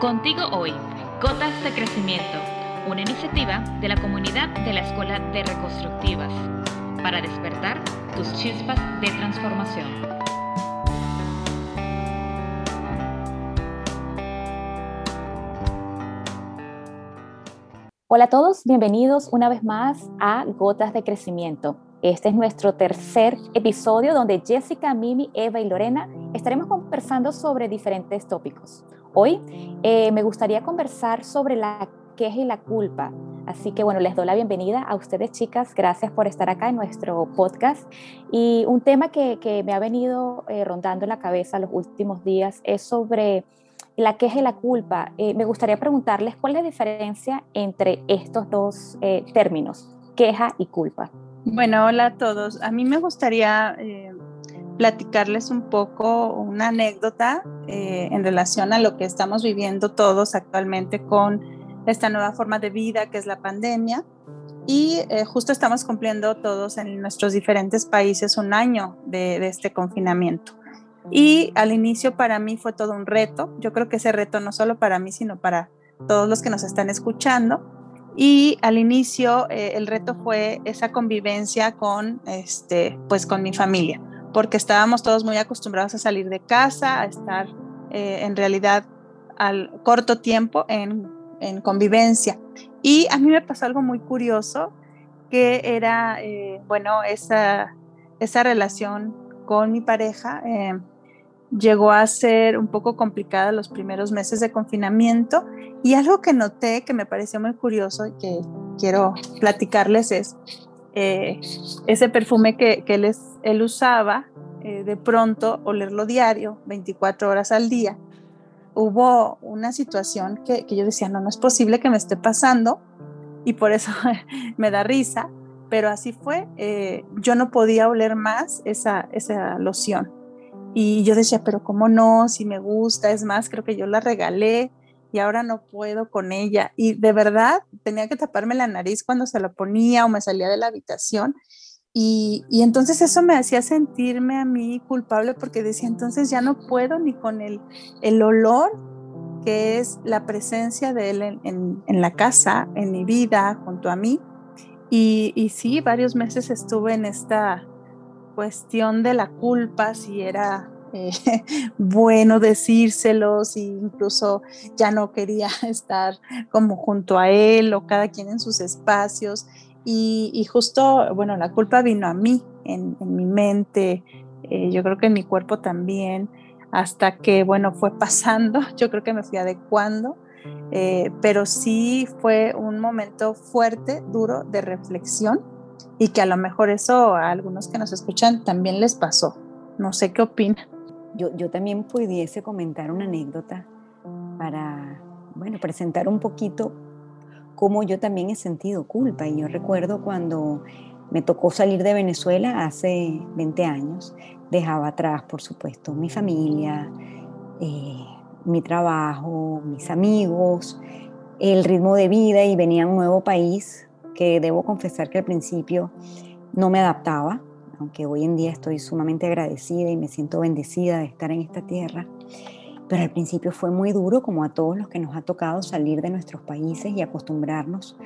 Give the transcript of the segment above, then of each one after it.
Contigo hoy, Gotas de Crecimiento, una iniciativa de la comunidad de la Escuela de Reconstructivas para despertar tus chispas de transformación. Hola a todos, bienvenidos una vez más a Gotas de Crecimiento. Este es nuestro tercer episodio donde Jessica, Mimi, Eva y Lorena estaremos conversando sobre diferentes tópicos. Hoy eh, me gustaría conversar sobre la queja y la culpa. Así que bueno, les doy la bienvenida a ustedes chicas. Gracias por estar acá en nuestro podcast. Y un tema que, me ha venido eh, rondando en la cabeza los últimos días es sobre la queja y la culpa. Eh, me gustaría preguntarles cuál es la diferencia entre estos dos términos, queja y culpa. Bueno, hola a todos. A mí me gustaría platicarles un poco una anécdota eh, en relación a lo que estamos viviendo todos actualmente con esta nueva forma de vida que es la pandemia. Y eh, justo estamos cumpliendo todos en nuestros diferentes países un año de, este confinamiento. Y al inicio para mí fue todo un reto. Yo creo que ese reto no solo para mí, sino para todos los que nos están escuchando. Y al inicio eh, el reto fue esa convivencia con, este, pues con mi familia porque estábamos todos muy acostumbrados a salir de casa, a estar eh, en realidad al corto tiempo en, convivencia. Y a mí me pasó algo muy curioso, que era, eh, bueno, esa, esa relación con mi pareja eh, llegó a ser un poco complicada los primeros meses de confinamiento y algo que noté que me pareció muy curioso y que quiero platicarles es eh, ese perfume que, que él, usaba, eh, de pronto olerlo diario, 24 horas al día. Hubo una situación que, yo decía, no, no es posible que me esté pasando y por eso me da risa, pero así fue. Eh, yo no podía oler más esa, esa loción. Y yo decía, pero ¿cómo no? Si me gusta, es más, creo que yo la regalé y ahora no puedo con ella. Y de verdad tenía que taparme la nariz cuando se la ponía o me salía de la habitación. Y, entonces eso me hacía sentirme a mí culpable porque decía, entonces ya no puedo ni con el, el olor que es la presencia de él en, la casa, en mi vida, junto a mí. Y, y sí, varios meses estuve en esta cuestión de la culpa, si era eh, bueno decírselos e incluso ya no quería estar como junto a él o cada quien en sus espacios. Y, justo, bueno, la culpa vino a mí, en, mi mente, eh, yo creo que en mi cuerpo también, hasta que, bueno, fue pasando, yo creo que me fui adecuando, eh, pero sí fue un momento fuerte, duro de reflexión y que a lo mejor eso a algunos que nos escuchan también les pasó. No sé qué opinan. Yo, también pudiese comentar una anécdota para, bueno, presentar un poquito cómo yo también he sentido culpa. Y yo recuerdo cuando me tocó salir de Venezuela hace 20 años, dejaba atrás, por supuesto, mi familia, eh, mi trabajo, mis amigos, el ritmo de vida y venía a un nuevo país que debo confesar que al principio no me adaptaba aunque hoy en día estoy sumamente agradecida y me siento bendecida de estar en esta tierra, pero al principio fue muy duro, como a todos los que nos ha tocado salir de nuestros países y acostumbrarnos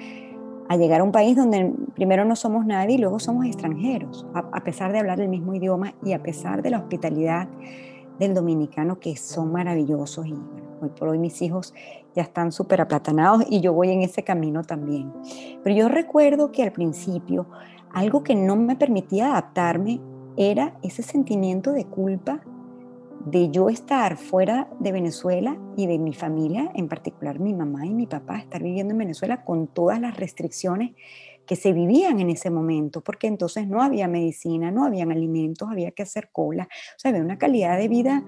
a llegar a un país donde primero no somos nadie y luego somos extranjeros, a, pesar de hablar el mismo idioma y a pesar de la hospitalidad del dominicano, que son maravillosos. Y hoy por hoy mis hijos ya están súper aplatanados y yo voy en ese camino también. Pero yo recuerdo que al principio algo que no me permitía adaptarme era ese sentimiento de culpa de yo estar fuera de Venezuela y de mi familia, en particular mi mamá y mi papá, estar viviendo en Venezuela con todas las restricciones que se vivían en ese momento, porque entonces no había medicina, no habían alimentos, había que hacer cola, o sea, había una calidad de vida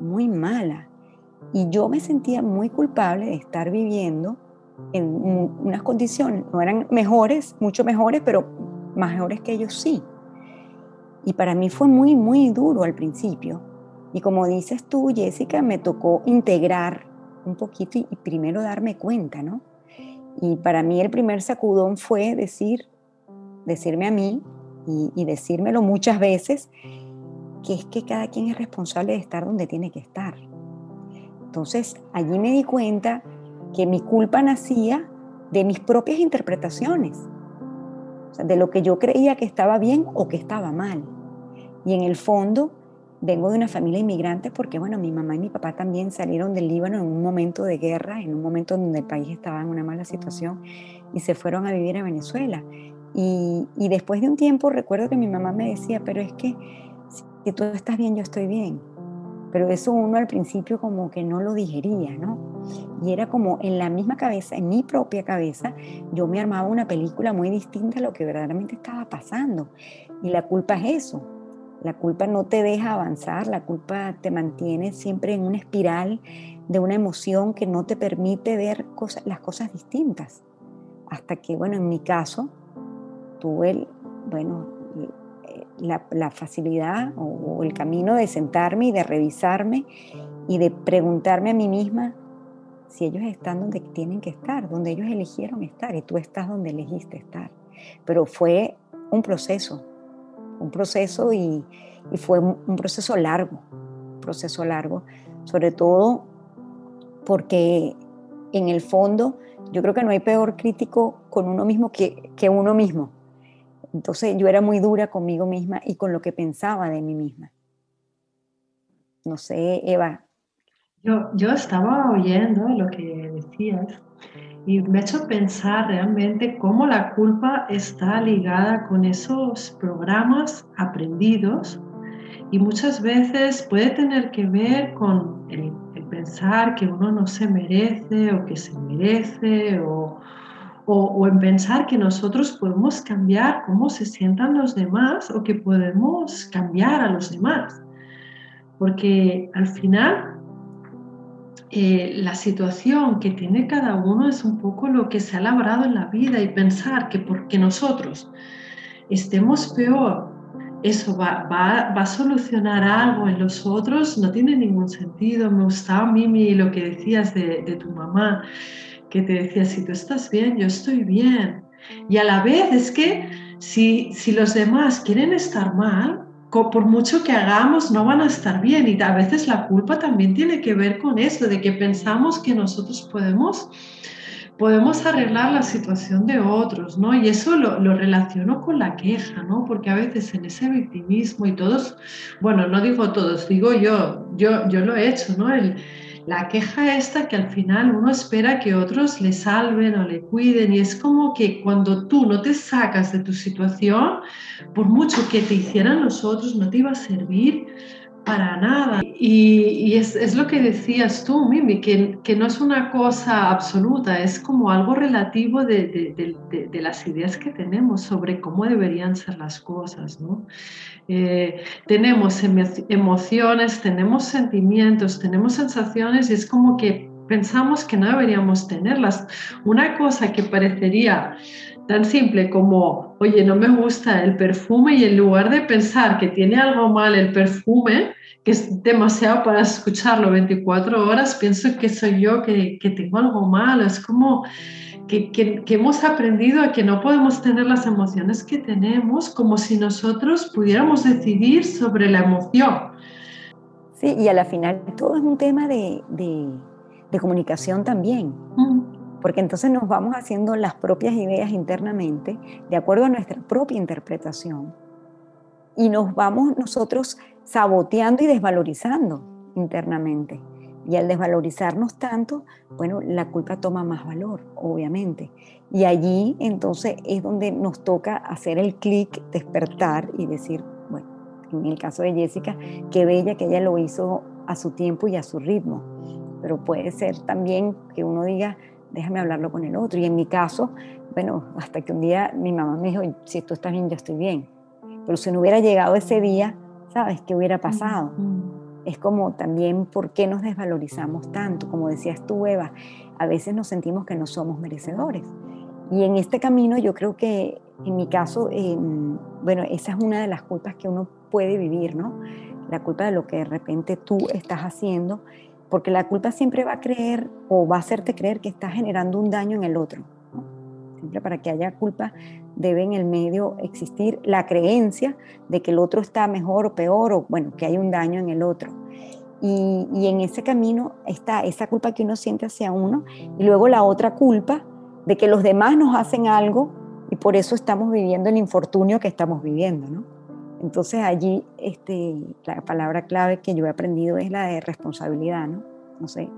muy mala. Y yo me sentía muy culpable de estar viviendo en unas condiciones, no eran mejores, mucho mejores, pero mejores que ellos sí. Y para mí fue muy, muy duro al principio. Y como dices tú, Jessica, me tocó integrar un poquito y, primero darme cuenta, ¿no? Y para mí el primer sacudón fue decir, decirme a mí y decírmelo muchas veces, que es que cada quien es responsable de estar donde tiene que estar. Entonces allí me di cuenta que mi culpa nacía de mis propias interpretaciones, de lo que yo creía que estaba bien o que estaba mal. Y en el fondo vengo de una familia inmigrante porque, bueno, mi mamá y mi papá también salieron del Líbano en un momento de guerra, en un momento donde el país estaba en una mala situación y se fueron a vivir a Venezuela. Y, y después de un tiempo recuerdo que mi mamá me decía, pero es que si tú estás bien, yo estoy bien. Pero eso uno al principio como que no lo digería, ¿no? Y era como en la misma cabeza, en mi propia cabeza, yo me armaba una película muy distinta a lo que verdaderamente estaba pasando. Y la culpa es eso. La culpa no te deja avanzar, la culpa te mantiene siempre en una espiral de una emoción que no te permite ver las cosas distintas. Hasta que, bueno, en mi caso, tuve, el, bueno, la, facilidad o, el camino de sentarme y de revisarme y de preguntarme a mí misma si ellos están donde tienen que estar, donde ellos eligieron estar y tú estás donde elegiste estar. Pero fue un proceso, un proceso y, fue un proceso largo, un proceso largo, sobre todo porque en el fondo yo creo que no hay peor crítico con uno mismo que, que uno mismo. Entonces yo era muy dura conmigo misma y con lo que pensaba de mí misma. No sé, Eva. Yo, yo estaba oyendo lo que decías y me ha hecho pensar realmente cómo la culpa está ligada con esos programas aprendidos y muchas veces puede tener que ver con el, el pensar que uno no se merece o que se merece o, o, en pensar que nosotros podemos cambiar cómo se sientan los demás o que podemos cambiar a los demás. Porque al final eh, la situación que tiene cada uno es un poco lo que se ha labrado en la vida y pensar que porque nosotros estemos peor, eso va, va, va, a solucionar algo en los otros, no tiene ningún sentido. Me gustaba, Mimi, lo que decías de, de tu mamá que te decía, si tú estás bien, yo estoy bien. Y a la vez es que si, si los demás quieren estar mal, por mucho que hagamos, no van a estar bien. Y a veces la culpa también tiene que ver con eso, de que pensamos que nosotros podemos, podemos arreglar la situación de otros, ¿no? Y eso lo, lo, relaciono con la queja, ¿no? Porque a veces en ese victimismo y todos, bueno, no digo todos, digo yo, yo, yo lo he hecho, ¿no? El, la queja esta que al final uno espera que otros le salven o le cuiden y es como que cuando tú no te sacas de tu situación, por mucho que te hicieran los otros, no te iba a servir para nada. Y, es, lo que decías tú, Mimi, que, que, no es una cosa absoluta, es como algo relativo de, de, las ideas que tenemos sobre cómo deberían ser las cosas. ¿no? Eh, tenemos emociones, tenemos sentimientos, tenemos sensaciones y es como que pensamos que no deberíamos tenerlas. Una cosa que parecería tan simple como, oye, no me gusta el perfume y en lugar de pensar que tiene algo mal el perfume, que es demasiado para escucharlo 24 horas, pienso que soy yo que, que tengo algo malo. Es como que, que, que, hemos aprendido a que no podemos tener las emociones que tenemos como si nosotros pudiéramos decidir sobre la emoción. Sí, y a la final todo es un tema de, de, de comunicación también. Porque entonces nos vamos haciendo las propias ideas internamente de acuerdo a nuestra propia interpretación y nos vamos nosotros saboteando y desvalorizando internamente. Y al desvalorizarnos tanto, bueno, la culpa toma más valor, obviamente. Y allí entonces es donde nos toca hacer el clic, despertar y decir, bueno, en el caso de Jessica, qué bella que ella lo hizo a su tiempo y a su ritmo. Pero puede ser también que uno diga, déjame hablarlo con el otro. Y en mi caso, bueno, hasta que un día mi mamá me dijo, si tú estás bien, yo estoy bien. Pero si no hubiera llegado ese día, ¿sabes qué hubiera pasado? Es como también por qué nos desvalorizamos tanto. Como decías tú, Eva, a veces nos sentimos que no somos merecedores. Y en este camino yo creo que en mi caso, em, bueno, esa es una de las culpas que uno puede vivir, ¿no? La culpa de lo que de repente tú estás haciendo, porque la culpa siempre va a creer o va a hacerte creer que estás generando un daño en el otro. Siempre para que haya culpa debe en el medio existir la creencia de que el otro está mejor o peor, o bueno, que hay un daño en el otro. Y, y, en ese camino está esa culpa que uno siente hacia uno y luego la otra culpa de que los demás nos hacen algo y por eso estamos viviendo el infortunio que estamos viviendo, ¿no? Entonces allí este, la palabra clave que yo he aprendido es la de responsabilidad, ¿no? No sé.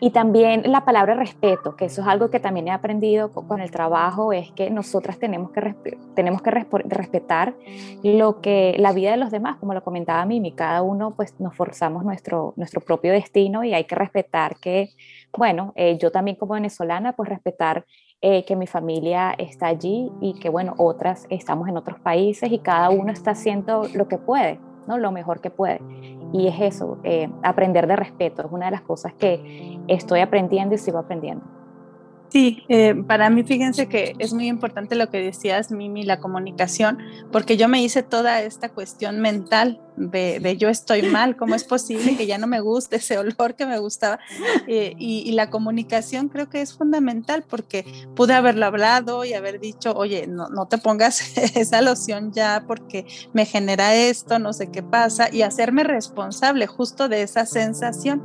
Y también la palabra respeto, que eso es algo que también he aprendido con el trabajo, es que nosotras tenemos que, tenemos que respetar lo que, la vida de los demás, como lo comentaba Mimi, cada uno pues nos forzamos nuestro, nuestro propio destino y hay que respetar que, bueno, eh, yo también como venezolana, pues respetar eh, que mi familia está allí y que, bueno, otras estamos en otros países y cada uno está haciendo lo que puede, ¿no? Lo mejor que puede. Y es eso, eh, aprender de respeto, es una de las cosas que estoy aprendiendo y sigo aprendiendo. Sí, eh, para mí fíjense que es muy importante lo que decías, Mimi, la comunicación, porque yo me hice toda esta cuestión mental de, yo estoy mal, ¿cómo es posible que ya no me guste ese olor que me gustaba? Eh, y, la comunicación creo que es fundamental porque pude haberlo hablado y haber dicho, oye, no, no te pongas esa loción ya porque me genera esto, no sé qué pasa, y hacerme responsable justo de esa sensación.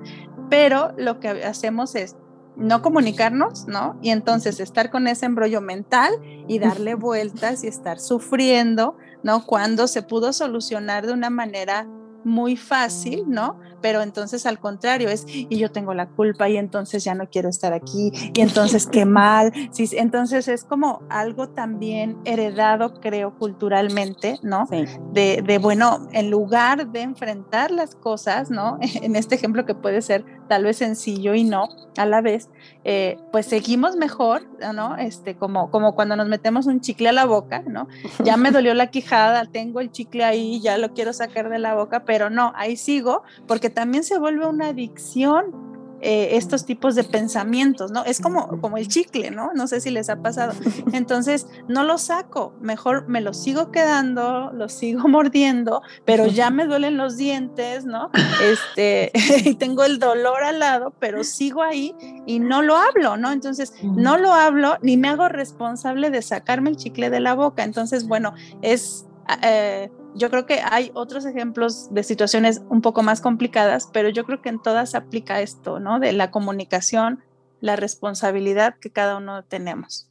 Pero lo que hacemos es no comunicarnos, ¿no? Y entonces estar con ese embrollo mental y darle vueltas y estar sufriendo, ¿no? Cuando se pudo solucionar de una manera muy fácil, ¿no? Pero entonces al contrario es, y yo tengo la culpa y entonces ya no quiero estar aquí y entonces qué mal. Sí, entonces es como algo también heredado, creo, culturalmente, ¿no? De, de, bueno, en lugar de enfrentar las cosas, ¿no? En este ejemplo que puede ser tal vez sencillo y no a la vez, eh, pues seguimos mejor, ¿no? Este, como, como cuando nos metemos un chicle a la boca, ¿no? Ya me dolió la quijada, tengo el chicle ahí, ya lo quiero sacar de la boca, pero no, ahí sigo, porque también se vuelve una adicción eh, estos tipos de pensamientos, ¿no? Es como, como el chicle, ¿no? No sé si les ha pasado. Entonces, no lo saco, mejor me lo sigo quedando, lo sigo mordiendo, pero ya me duelen los dientes, ¿no? Este, y tengo el dolor al lado, pero sigo ahí y no lo hablo, ¿no? Entonces, no lo hablo ni me hago responsable de sacarme el chicle de la boca. Entonces, bueno, es... Eh, yo creo que hay otros ejemplos de situaciones un poco más complicadas, pero yo creo que en todas aplica esto, ¿no? De la comunicación, la responsabilidad que cada uno tenemos.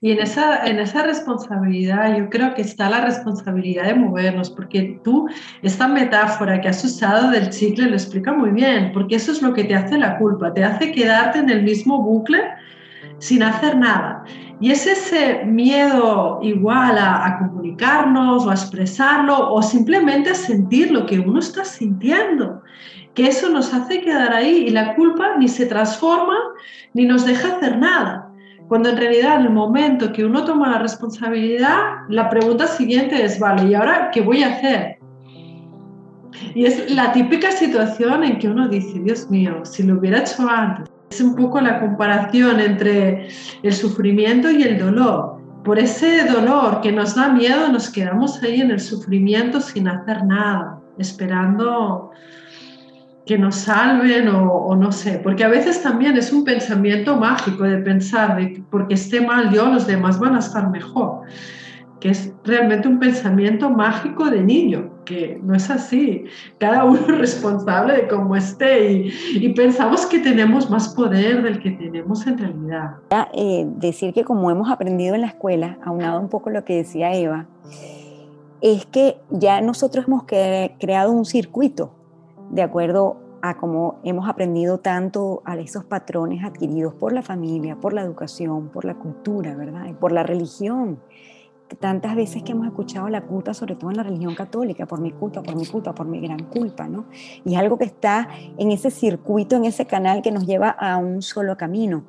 Y en esa, en esa responsabilidad yo creo que está la responsabilidad de movernos, porque tú, esta metáfora que has usado del chicle lo explica muy bien, porque eso es lo que te hace la culpa, te hace quedarte en el mismo bucle sin hacer nada. Y es ese miedo igual a, comunicarnos o a expresarlo o simplemente a sentir lo que uno está sintiendo, que eso nos hace quedar ahí y la culpa ni se transforma ni nos deja hacer nada. Cuando en realidad en el momento que uno toma la responsabilidad, la pregunta siguiente es, vale, ¿y ahora qué voy a hacer? Y es la típica situación en que uno dice, Dios mío, si lo hubiera hecho antes. Es un poco la comparación entre el sufrimiento y el dolor. Por ese dolor que nos da miedo, nos quedamos ahí en el sufrimiento sin hacer nada, esperando que nos salven o, no sé, porque a veces también es un pensamiento mágico de pensar que porque esté mal yo, los demás van a estar mejor que es realmente un pensamiento mágico de niño, no es así. Cada uno es responsable de cómo esté y, pensamos que tenemos más poder del que tenemos en realidad. Eh, decir que como hemos aprendido en la escuela, aunado un poco lo que decía Eva, es que ya nosotros hemos creado un circuito de acuerdo a cómo hemos aprendido tanto a esos patrones adquiridos por la familia, por la educación, por la cultura, ¿verdad? Y por la religión tantas veces que hemos escuchado la culpa, sobre todo en la religión católica, por mi culpa, por mi culpa, por mi gran culpa, ¿no? Y es algo que está en ese circuito, en ese canal que nos lleva a un solo camino.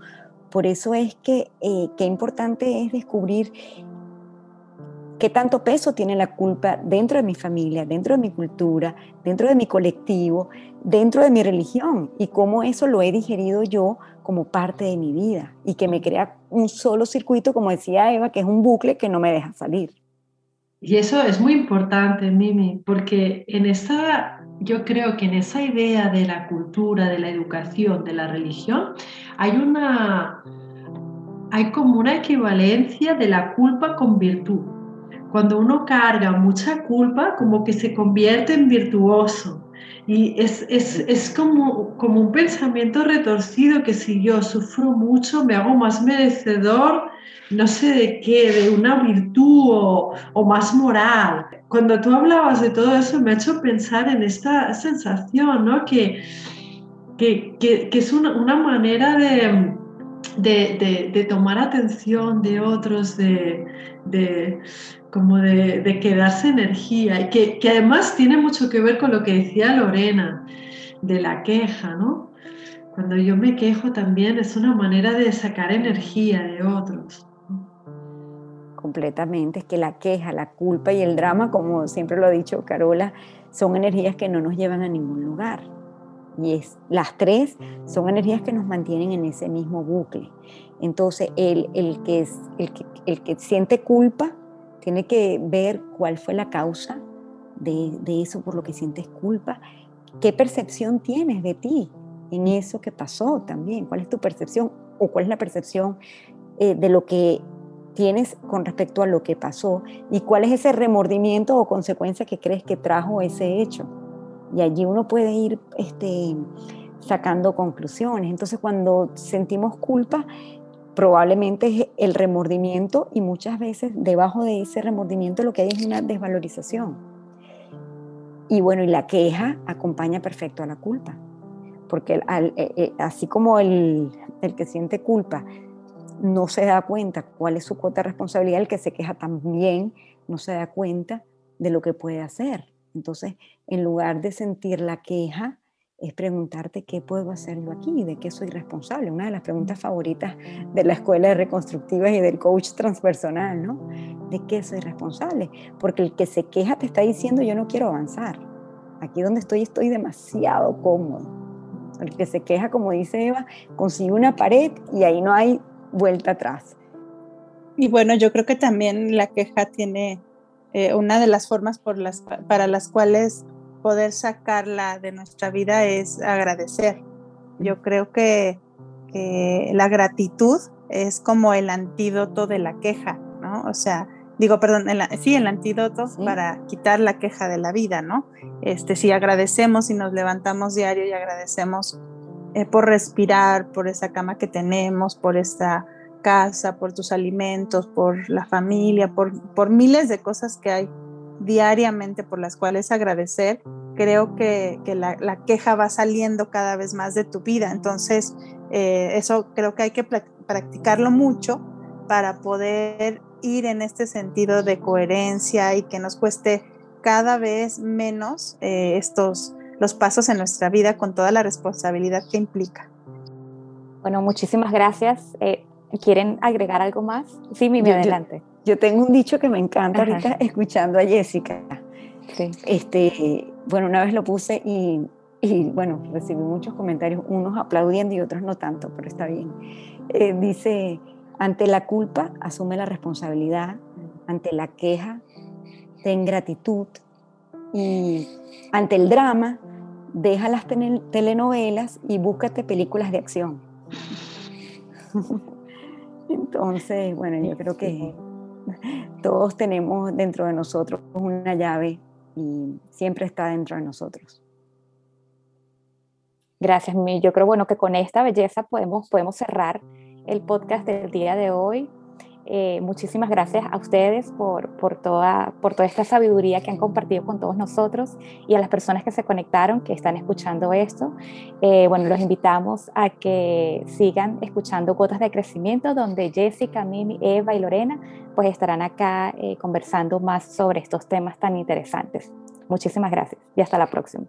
Por eso es que eh, qué importante es descubrir qué tanto peso tiene la culpa dentro de mi familia, dentro de mi cultura, dentro de mi colectivo, dentro de mi religión y cómo eso lo he digerido yo como parte de mi vida y que me crea un solo circuito, como decía Eva, que es un bucle que no me deja salir. Y eso es muy importante, Mimi, porque en esa, yo creo que en esa idea de la cultura, de la educación, de la religión, hay una, hay como una equivalencia de la culpa con virtud cuando uno carga mucha culpa, como que se convierte en virtuoso. Y es, es, es, como, como un pensamiento retorcido que si yo sufro mucho me hago más merecedor, no sé de qué, de una virtud o, o más moral. Cuando tú hablabas de todo eso me ha hecho pensar en esta sensación, ¿no? Que, que, que, que es una, una manera de, de, de, tomar atención de otros, de, como de, quedarse energía y que, que, además tiene mucho que ver con lo que decía Lorena de la queja, ¿no? Cuando yo me quejo también es una manera de sacar energía de otros. Completamente, es que la queja, la culpa y el drama, como siempre lo ha dicho Carola, son energías que no nos llevan a ningún lugar. Y es, las tres son energías que nos mantienen en ese mismo bucle. Entonces, el, el, que, es, el, que, el que siente culpa tiene que ver cuál fue la causa de, de, eso por lo que sientes culpa, qué percepción tienes de ti en eso que pasó también, cuál es tu percepción o cuál es la percepción eh, de lo que tienes con respecto a lo que pasó y cuál es ese remordimiento o consecuencia que crees que trajo ese hecho. Y allí uno puede ir este, sacando conclusiones. Entonces cuando sentimos culpa, probablemente es el remordimiento y muchas veces debajo de ese remordimiento lo que hay es una desvalorización. Y bueno, y la queja acompaña perfecto a la culpa, porque eh, eh, así como el, el que siente culpa no se da cuenta cuál es su cuota de responsabilidad, el que se queja también no se da cuenta de lo que puede hacer. Entonces, en lugar de sentir la queja, es preguntarte qué puedo hacer yo aquí, de qué soy responsable. Una de las preguntas favoritas de la escuela de reconstructivas y del coach transpersonal, ¿no? ¿De qué soy responsable? Porque el que se queja te está diciendo yo no quiero avanzar. Aquí donde estoy estoy demasiado cómodo. El que se queja, como dice Eva, consigue una pared y ahí no hay vuelta atrás. Y bueno, yo creo que también la queja tiene eh, una de las formas por las, para las cuales poder sacarla de nuestra vida es agradecer. Yo creo que, la gratitud es como el antídoto de la queja, ¿no? O sea, digo, perdón, sí, el antídoto para quitar la queja de la vida, ¿no? Este, si agradecemos y nos levantamos diario y agradecemos eh, por respirar, por esa cama que tenemos, por esta casa, por tus alimentos, por la familia, por, por miles de cosas que hay diariamente por las cuales agradecer, creo que, la, queja va saliendo cada vez más de tu vida. Entonces, eh, eso creo que hay que practicarlo mucho para poder ir en este sentido de coherencia y que nos cueste cada vez menos eh, estos los pasos en nuestra vida con toda la responsabilidad que implica. Bueno, muchísimas gracias. Eh, ¿Quieren agregar algo más? Sí, Mimi, adelante. Yo, tengo un dicho que me encanta ahorita escuchando a Jessica. Este, bueno, una vez lo puse y, y, bueno, recibí muchos comentarios, unos aplaudiendo y otros no tanto, pero está bien. Eh, dice, ante la culpa, asume la responsabilidad, ante la queja, ten gratitud y ante el drama, deja las telenovelas y búscate películas de acción. Entonces, bueno, yo creo que todos tenemos dentro de nosotros una llave y siempre está dentro de nosotros. Gracias, Mi. Yo creo bueno que con esta belleza podemos, podemos cerrar el podcast del día de hoy. Eh, muchísimas gracias a ustedes por, por, toda, por toda esta sabiduría que han compartido con todos nosotros y a las personas que se conectaron, que están escuchando esto. Eh, bueno, los invitamos a que sigan escuchando Gotas de Crecimiento, donde Jessica, Mimi, Eva y Lorena pues estarán acá eh, conversando más sobre estos temas tan interesantes. Muchísimas gracias y hasta la próxima.